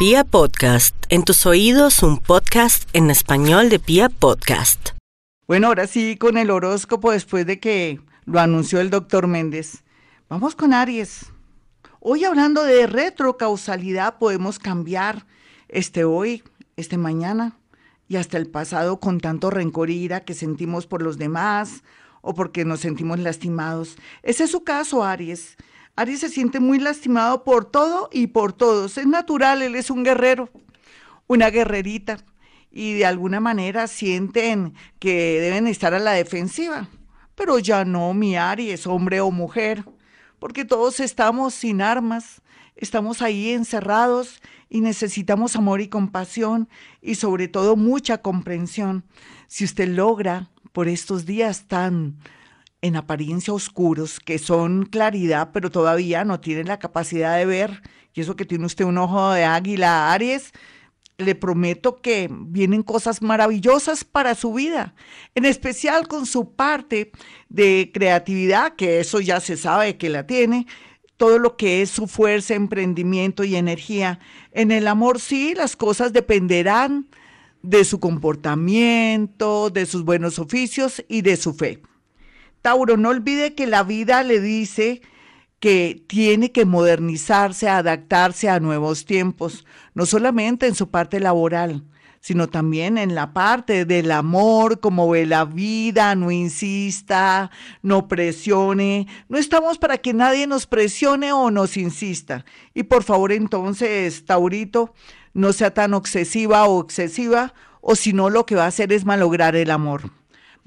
Pia Podcast, en tus oídos un podcast en español de Pia Podcast. Bueno, ahora sí con el horóscopo después de que lo anunció el doctor Méndez. Vamos con Aries. Hoy hablando de retrocausalidad podemos cambiar este hoy, este mañana y hasta el pasado con tanto rencor e ira que sentimos por los demás o porque nos sentimos lastimados. Ese es su caso, Aries. Aries se siente muy lastimado por todo y por todos. Es natural, él es un guerrero, una guerrerita, y de alguna manera sienten que deben estar a la defensiva. Pero ya no, mi Aries, hombre o mujer, porque todos estamos sin armas, estamos ahí encerrados y necesitamos amor y compasión y sobre todo mucha comprensión. Si usted logra por estos días tan en apariencia oscuros, que son claridad, pero todavía no tienen la capacidad de ver, y eso que tiene usted un ojo de águila, Aries, le prometo que vienen cosas maravillosas para su vida, en especial con su parte de creatividad, que eso ya se sabe que la tiene, todo lo que es su fuerza, emprendimiento y energía. En el amor sí, las cosas dependerán de su comportamiento, de sus buenos oficios y de su fe. Tauro, no olvide que la vida le dice que tiene que modernizarse, adaptarse a nuevos tiempos, no solamente en su parte laboral, sino también en la parte del amor, como ve la vida, no insista, no presione, no estamos para que nadie nos presione o nos insista. Y por favor entonces, Taurito, no sea tan obsesiva o excesiva, o si no lo que va a hacer es malograr el amor.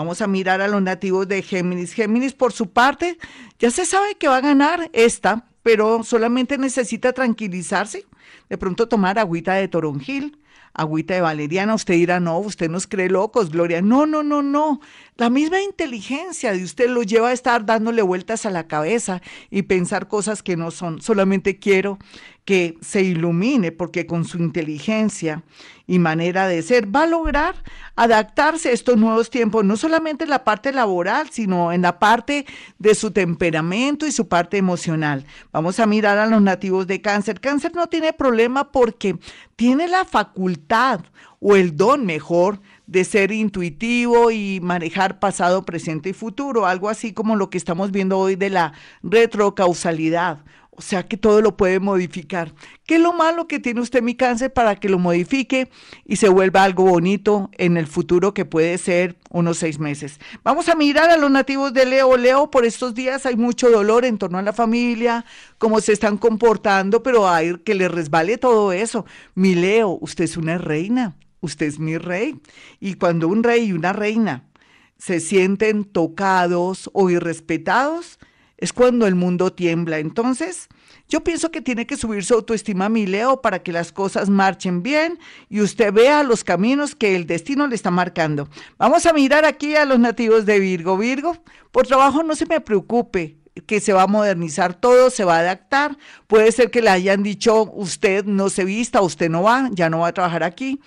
Vamos a mirar a los nativos de Géminis. Géminis, por su parte, ya se sabe que va a ganar esta, pero solamente necesita tranquilizarse. De pronto tomar agüita de toronjil, agüita de valeriana. Usted dirá, no, usted nos cree locos, Gloria. No, no, no, no. La misma inteligencia de usted lo lleva a estar dándole vueltas a la cabeza y pensar cosas que no son. Solamente quiero que se ilumine porque con su inteligencia y manera de ser va a lograr adaptarse a estos nuevos tiempos, no solamente en la parte laboral, sino en la parte de su temperamento y su parte emocional. Vamos a mirar a los nativos de cáncer. Cáncer no tiene problema porque tiene la facultad o el don mejor de ser intuitivo y manejar pasado, presente y futuro, algo así como lo que estamos viendo hoy de la retrocausalidad. O sea que todo lo puede modificar. ¿Qué es lo malo que tiene usted mi cáncer para que lo modifique y se vuelva algo bonito en el futuro que puede ser unos seis meses? Vamos a mirar a los nativos de Leo. Leo, por estos días hay mucho dolor en torno a la familia, cómo se están comportando, pero hay que le resbale todo eso. Mi Leo, usted es una reina usted es mi rey. Y cuando un rey y una reina se sienten tocados o irrespetados, es cuando el mundo tiembla. Entonces, yo pienso que tiene que subir su autoestima, mi Leo, para que las cosas marchen bien y usted vea los caminos que el destino le está marcando. Vamos a mirar aquí a los nativos de Virgo. Virgo, por trabajo no se me preocupe que se va a modernizar todo, se va a adaptar. Puede ser que le hayan dicho, usted no se vista, usted no va, ya no va a trabajar aquí.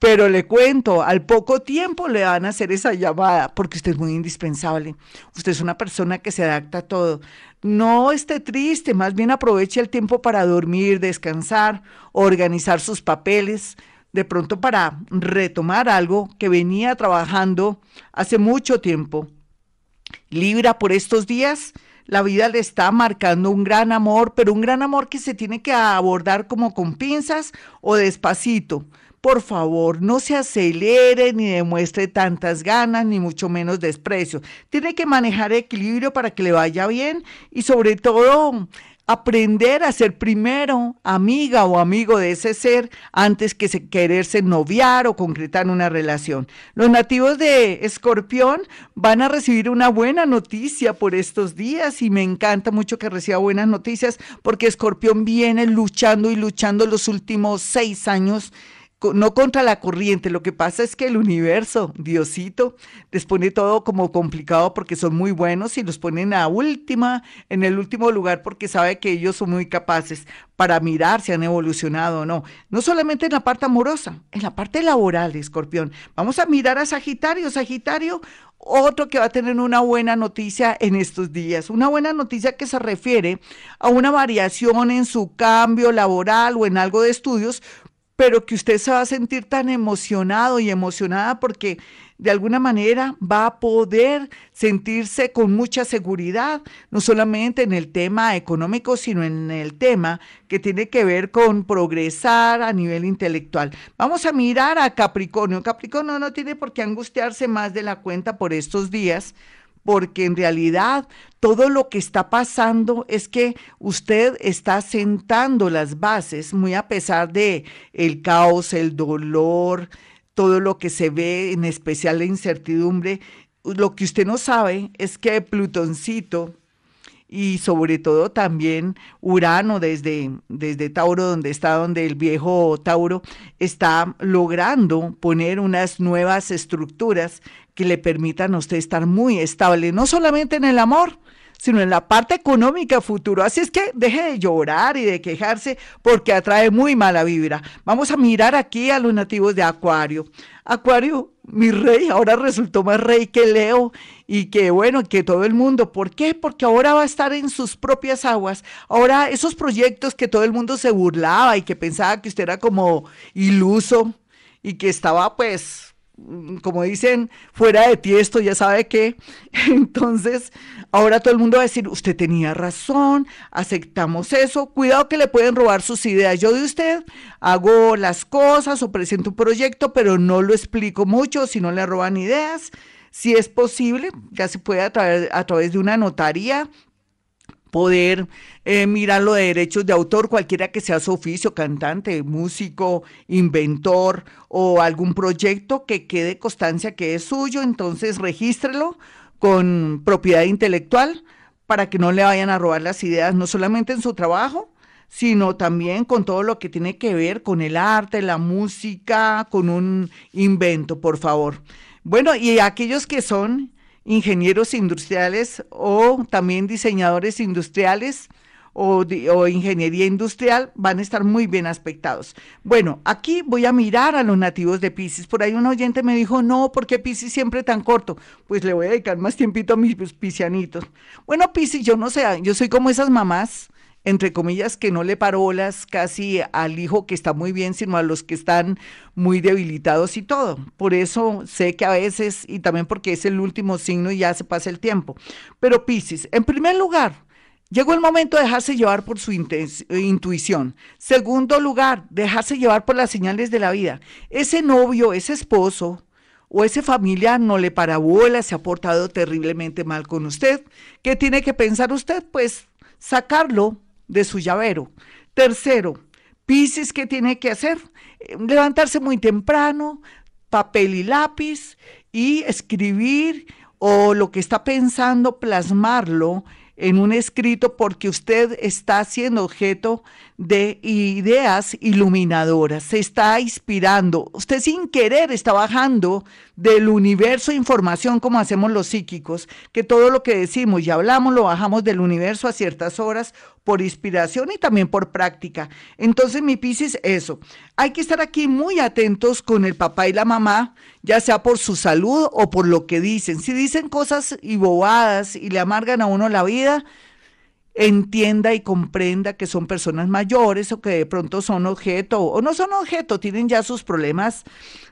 Pero le cuento, al poco tiempo le van a hacer esa llamada, porque usted es muy indispensable. Usted es una persona que se adapta a todo. No esté triste, más bien aproveche el tiempo para dormir, descansar, organizar sus papeles, de pronto para retomar algo que venía trabajando hace mucho tiempo. Libra por estos días, la vida le está marcando un gran amor, pero un gran amor que se tiene que abordar como con pinzas o despacito por favor, no se acelere ni demuestre tantas ganas, ni mucho menos desprecio. Tiene que manejar equilibrio para que le vaya bien y sobre todo aprender a ser primero amiga o amigo de ese ser antes que se quererse noviar o concretar una relación. Los nativos de Escorpión van a recibir una buena noticia por estos días y me encanta mucho que reciba buenas noticias porque Escorpión viene luchando y luchando los últimos seis años no contra la corriente, lo que pasa es que el universo, Diosito, les pone todo como complicado porque son muy buenos y los ponen a última, en el último lugar porque sabe que ellos son muy capaces para mirar si han evolucionado o no. No solamente en la parte amorosa, en la parte laboral, Escorpión. Vamos a mirar a Sagitario. Sagitario, otro que va a tener una buena noticia en estos días, una buena noticia que se refiere a una variación en su cambio laboral o en algo de estudios, pero que usted se va a sentir tan emocionado y emocionada porque de alguna manera va a poder sentirse con mucha seguridad, no solamente en el tema económico, sino en el tema que tiene que ver con progresar a nivel intelectual. Vamos a mirar a Capricornio. Capricornio no tiene por qué angustiarse más de la cuenta por estos días, porque en realidad todo lo que está pasando es que usted está sentando las bases, muy a pesar de el caos, el dolor, todo lo que se ve, en especial la incertidumbre. Lo que usted no sabe es que Plutoncito y sobre todo también Urano desde, desde Tauro, donde está, donde el viejo Tauro está logrando poner unas nuevas estructuras que le permitan a usted estar muy estable, no solamente en el amor, sino en la parte económica futuro. Así es que deje de llorar y de quejarse porque atrae muy mala vibra. Vamos a mirar aquí a los nativos de Acuario. Acuario, mi rey, ahora resultó más rey que Leo y que bueno, que todo el mundo. ¿Por qué? Porque ahora va a estar en sus propias aguas. Ahora esos proyectos que todo el mundo se burlaba y que pensaba que usted era como iluso y que estaba pues como dicen, fuera de ti esto, ya sabe que. Entonces, ahora todo el mundo va a decir, usted tenía razón, aceptamos eso, cuidado que le pueden robar sus ideas. Yo de usted hago las cosas o presento un proyecto, pero no lo explico mucho, si no le roban ideas. Si es posible, ya se puede a a través de una notaría poder eh, mirar lo de derechos de autor, cualquiera que sea su oficio, cantante, músico, inventor o algún proyecto que quede constancia que es suyo, entonces regístrelo con propiedad intelectual para que no le vayan a robar las ideas, no solamente en su trabajo, sino también con todo lo que tiene que ver con el arte, la música, con un invento, por favor. Bueno, y aquellos que son ingenieros industriales o también diseñadores industriales o, ingeniería industrial van a estar muy bien aspectados. Bueno, aquí voy a mirar a los nativos de Pisces. Por ahí un oyente me dijo, no, ¿por qué Pisces siempre tan corto? Pues le voy a dedicar más tiempito a mis piscianitos. Bueno, Pisces, yo no sé, yo soy como esas mamás entre comillas, que no le parolas casi al hijo que está muy bien, sino a los que están muy debilitados y todo. Por eso sé que a veces, y también porque es el último signo y ya se pasa el tiempo. Pero Piscis, en primer lugar, llegó el momento de dejarse llevar por su intuición. Segundo lugar, dejarse llevar por las señales de la vida. Ese novio, ese esposo, o ese familiar no le parabola, se ha portado terriblemente mal con usted. ¿Qué tiene que pensar usted? Pues sacarlo de su llavero. Tercero, Piscis, ¿qué tiene que hacer? Levantarse muy temprano, papel y lápiz y escribir o lo que está pensando, plasmarlo en un escrito porque usted está siendo objeto de ideas iluminadoras, se está inspirando, usted sin querer está bajando del universo información como hacemos los psíquicos, que todo lo que decimos y hablamos lo bajamos del universo a ciertas horas por inspiración y también por práctica. Entonces, mi Piscis, eso. Hay que estar aquí muy atentos con el papá y la mamá, ya sea por su salud o por lo que dicen. Si dicen cosas y bobadas y le amargan a uno la vida, entienda y comprenda que son personas mayores o que de pronto son objeto o no son objeto, tienen ya sus problemas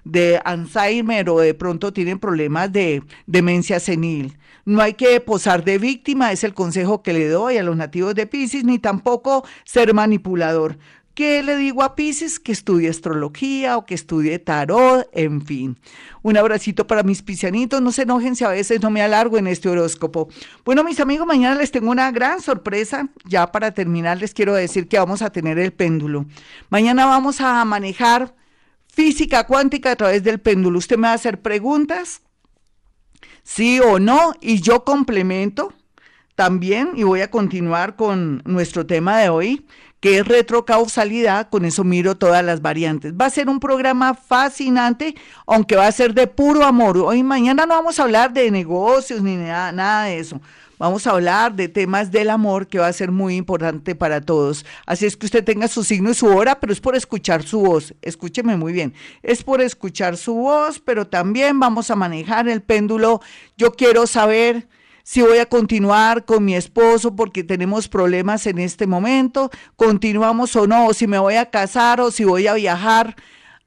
de Alzheimer o de pronto tienen problemas de demencia senil. No hay que posar de víctima, es el consejo que le doy a los nativos de Pisces, ni tampoco ser manipulador. ¿Qué le digo a Pisces? Que estudie astrología o que estudie tarot, en fin. Un abracito para mis piscianitos, no se enojen si a veces no me alargo en este horóscopo. Bueno, mis amigos, mañana les tengo una gran sorpresa. Ya para terminar les quiero decir que vamos a tener el péndulo. Mañana vamos a manejar física cuántica a través del péndulo. Usted me va a hacer preguntas, sí o no, y yo complemento también y voy a continuar con nuestro tema de hoy que es retrocausalidad, con eso miro todas las variantes. Va a ser un programa fascinante, aunque va a ser de puro amor. Hoy mañana no vamos a hablar de negocios ni nada, nada de eso. Vamos a hablar de temas del amor que va a ser muy importante para todos. Así es que usted tenga su signo y su hora, pero es por escuchar su voz. Escúcheme muy bien. Es por escuchar su voz, pero también vamos a manejar el péndulo. Yo quiero saber si voy a continuar con mi esposo porque tenemos problemas en este momento, continuamos o no, o si me voy a casar o si voy a viajar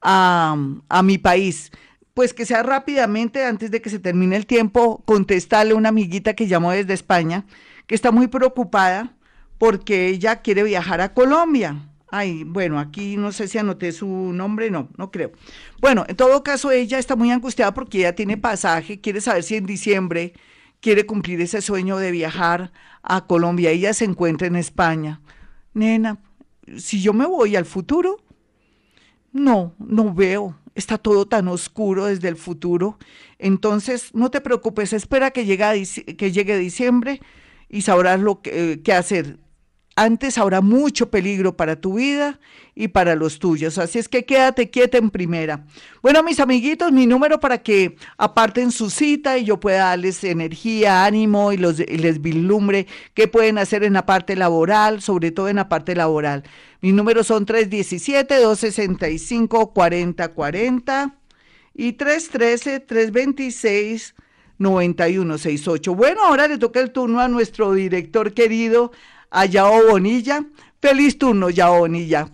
a, a mi país pues que sea rápidamente, antes de que se termine el tiempo, contestarle a una amiguita que llamó desde España, que está muy preocupada porque ella quiere viajar a Colombia. Ay, bueno, aquí no sé si anoté su nombre, no, no creo. Bueno, en todo caso, ella está muy angustiada porque ella tiene pasaje, quiere saber si en diciembre quiere cumplir ese sueño de viajar a Colombia. Ella se encuentra en España. Nena, si yo me voy al futuro, no, no veo está todo tan oscuro desde el futuro. Entonces, no te preocupes, espera que llegue, que llegue diciembre y sabrás lo que, qué hacer antes habrá mucho peligro para tu vida y para los tuyos. Así es que quédate quieta en primera. Bueno, mis amiguitos, mi número para que aparten su cita y yo pueda darles energía, ánimo y, los, les vislumbre qué pueden hacer en la parte laboral, sobre todo en la parte laboral. Mis números son 317-265-4040 y 313-326-9168. Bueno, ahora le toca el turno a nuestro director querido a Yao Bonilla. Feliz turno, Yao Bonilla.